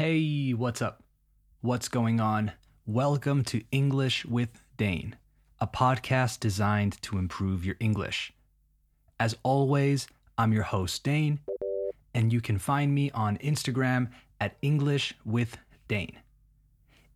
Hey, what's up? What's going on? Welcome to English with Dane, a podcast designed to improve your English. As always, I'm your host, Dane, and you can find me on Instagram at English with Dane.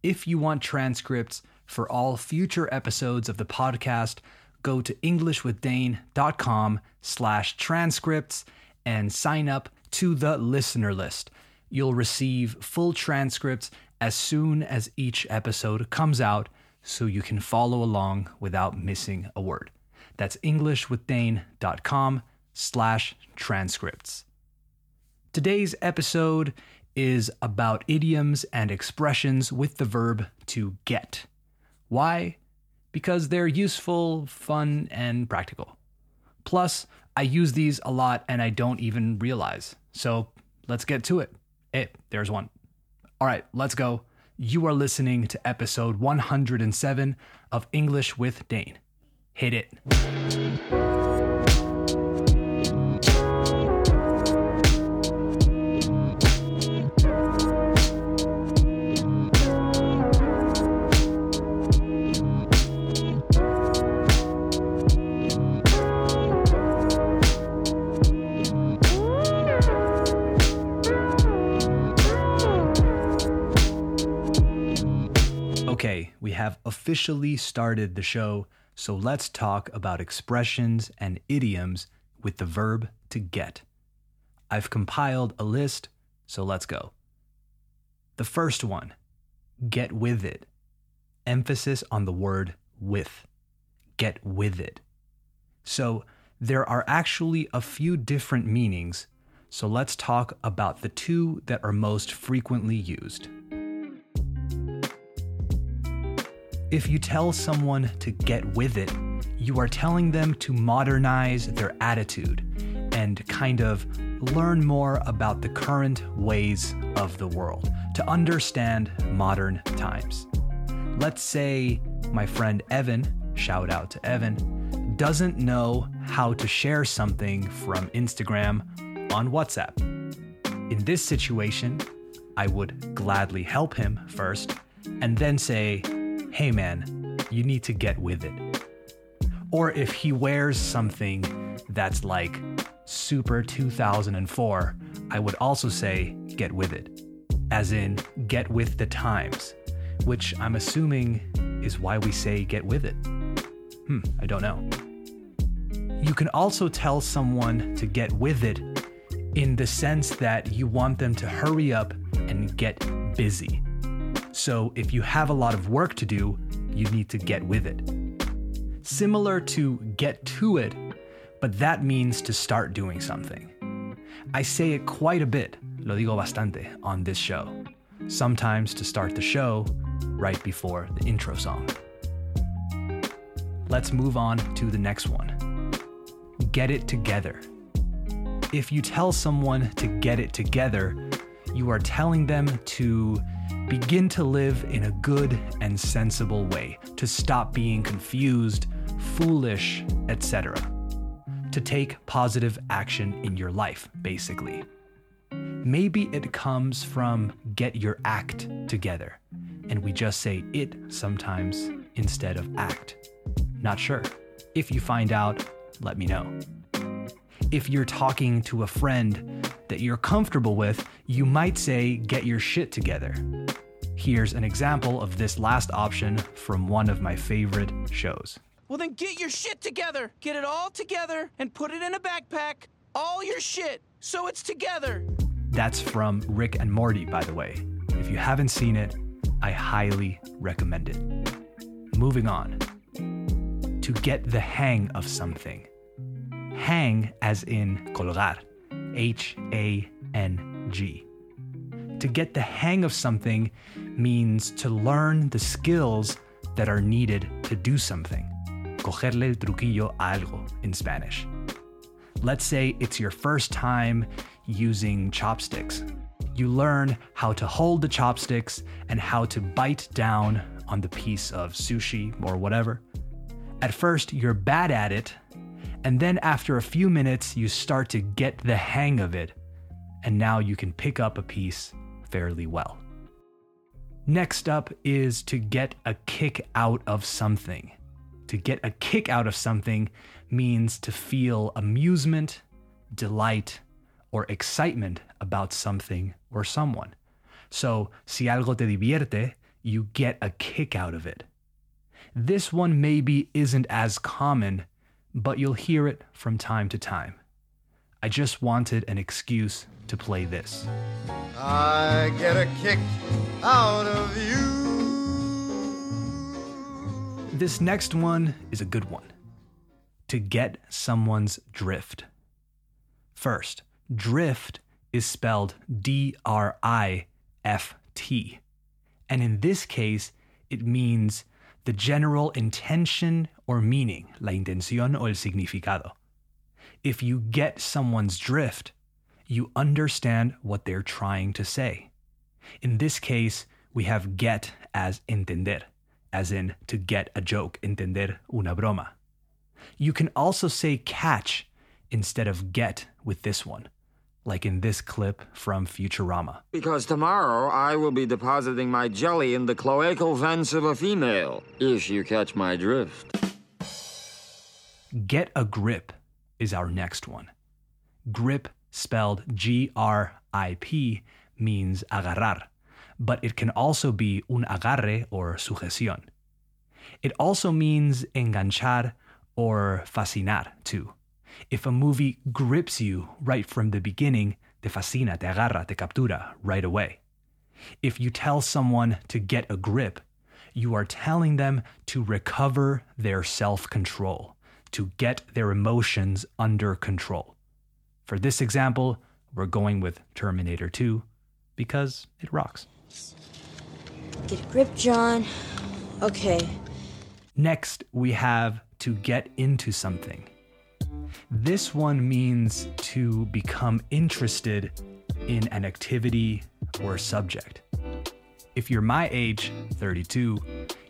If you want transcripts for all future episodes of the podcast, go to englishwithdane.com slash transcripts and sign up to the listener list. You'll receive full transcripts as soon as each episode comes out so you can follow along without missing a word. That's englishwithdane.com slash transcripts. Today's episode is about idioms and expressions with the verb to get. Why? Because they're useful, fun, and practical. Plus, I use these a lot and I don't even realize. So let's get to it. Hey, there's one. All right, let's go. You are listening to episode 107 of English with Dane. Hit it. Have officially started the show, so let's talk about expressions and idioms with the verb to get. I've compiled a list, so let's go. The first one get with it. Emphasis on the word with. Get with it. So, there are actually a few different meanings, so let's talk about the two that are most frequently used. If you tell someone to get with it, you are telling them to modernize their attitude and kind of learn more about the current ways of the world, to understand modern times. Let's say my friend Evan, shout out to Evan, doesn't know how to share something from Instagram on WhatsApp. In this situation, I would gladly help him first and then say, hey man, you need to get with it. Or if he wears something that's like super 2004, I would also say get with it, as in get with the times, which I'm assuming is why we say get with it. Hmm, I don't know. You can also tell someone to get with it in the sense that you want them to hurry up and get busy. So if you have a lot of work to do, you need to get with it. Similar to get to it, but that means to start doing something. I say it quite a bit, lo digo bastante, on this show. Sometimes to start the show right before the intro song. Let's move on to the next one. Get it together. If you tell someone to get it together, you are telling them to begin to live in a good and sensible way, to stop being confused, foolish, etc. To take positive action in your life, basically. Maybe it comes from get your act together, and we just say it sometimes instead of act. Not sure. If you find out, let me know. If you're talking to a friend that you're comfortable with, you might say, get your shit together. Here's an example of this last option from one of my favorite shows. Well, then get your shit together. Get it all together and put it in a backpack. All your shit, so it's together. That's from Rick and Morty, by the way. If you haven't seen it, I highly recommend it. Moving on. To get the hang of something. Hang as in colgar. H A N G. To get the hang of something means to learn the skills that are needed to do something. Cogerle el truquillo a algo in Spanish. Let's say it's your first time using chopsticks. You learn how to hold the chopsticks and how to bite down on the piece of sushi or whatever. At first, you're bad at it, and then after a few minutes, you start to get the hang of it, and now you can pick up a piece fairly well. Next up is to get a kick out of something. To get a kick out of something means to feel amusement, delight, or excitement about something or someone. So, si algo te divierte, you get a kick out of it. This one maybe isn't as common, but you'll hear it from time to time. I just wanted an excuse to play this. I get a kick out of you. This next one is a good one. To get someone's drift. First, drift is spelled D R I F T. And in this case, it means the general intention or meaning, la intención o el significado. If you get someone's drift, you understand what they're trying to say. In this case, we have get as entender, as in to get a joke, entender una broma. You can also say catch instead of get with this one, like in this clip from Futurama. Because tomorrow I will be depositing my jelly in the cloacal vents of a female, if you catch my drift. Get a grip is our next one. Grip, spelled G R I P, means agarrar, but it can also be un agarre or sujeción. It also means enganchar or fascinar too. If a movie grips you right from the beginning, te fascina, te agarra, te captura right away. If you tell someone to get a grip, you are telling them to recover their self control, to get their emotions under control. For this example, we're going with Terminator 2 because it rocks. Get a grip, John. Okay. Next, we have to get into something. This one means to become interested in an activity or subject. If you're my age, 32,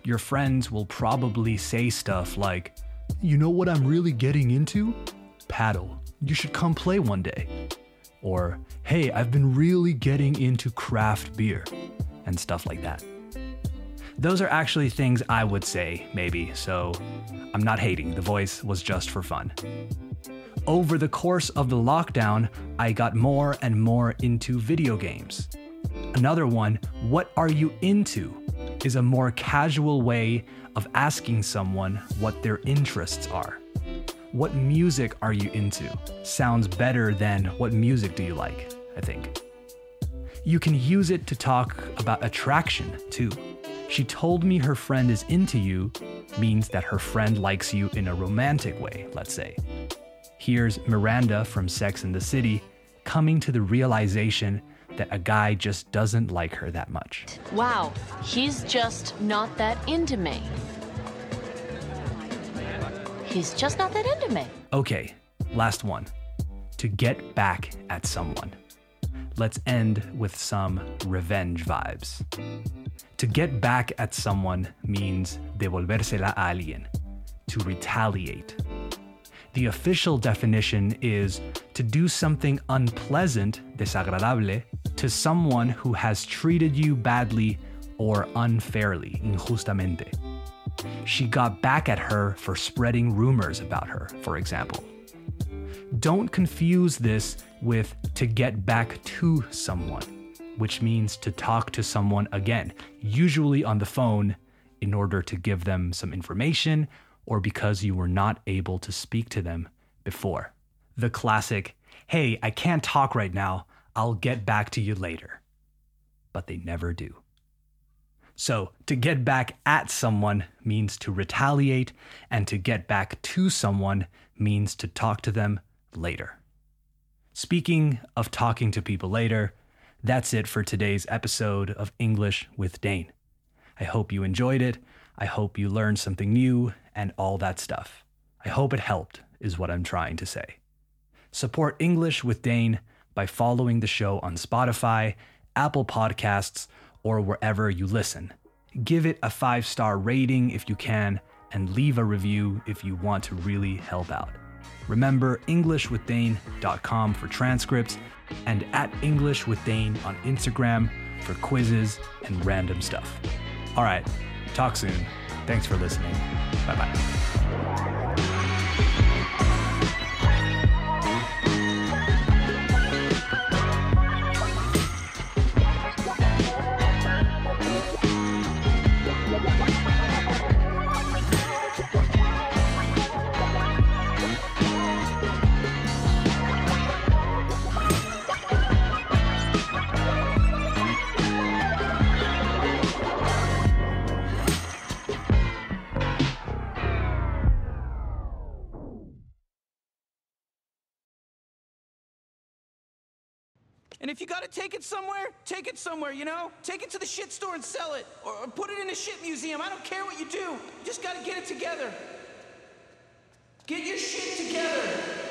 your friends will probably say stuff like, You know what I'm really getting into? Paddle. You should come play one day. Or, Hey, I've been really getting into craft beer, and stuff like that. Those are actually things I would say, maybe, so I'm not hating. The voice was just for fun. Over the course of the lockdown, I got more and more into video games. Another one, what are you into? is a more casual way of asking someone what their interests are. What music are you into? Sounds better than what music do you like, I think. You can use it to talk about attraction too. She told me her friend is into you means that her friend likes you in a romantic way, let's say. Here's Miranda from Sex and the City coming to the realization that a guy just doesn't like her that much. Wow, he's just not that into me. He's just not that into me. Okay, last one. To get back at someone. Let's end with some revenge vibes. To get back at someone means devolvérsela a alguien, to retaliate. The official definition is to do something unpleasant, desagradable, to someone who has treated you badly or unfairly, injustamente. She got back at her for spreading rumors about her, for example. Don't confuse this with to get back to someone, which means to talk to someone again, usually on the phone, in order to give them some information or because you were not able to speak to them before. The classic, hey, I can't talk right now, I'll get back to you later. But they never do. So, to get back at someone means to retaliate, and to get back to someone means to talk to them later. Speaking of talking to people later, that's it for today's episode of English with Dane. I hope you enjoyed it. I hope you learned something new and all that stuff. I hope it helped, is what I'm trying to say. Support English with Dane by following the show on Spotify, Apple Podcasts, or wherever you listen. Give it a five star rating if you can, and leave a review if you want to really help out. Remember EnglishWithDane.com for transcripts and at English with Dane on Instagram for quizzes and random stuff. All right, talk soon. Thanks for listening. Bye bye. And if you gotta take it somewhere, take it somewhere, you know? Take it to the shit store and sell it. Or, or put it in a shit museum. I don't care what you do. You just gotta get it together. Get your shit together.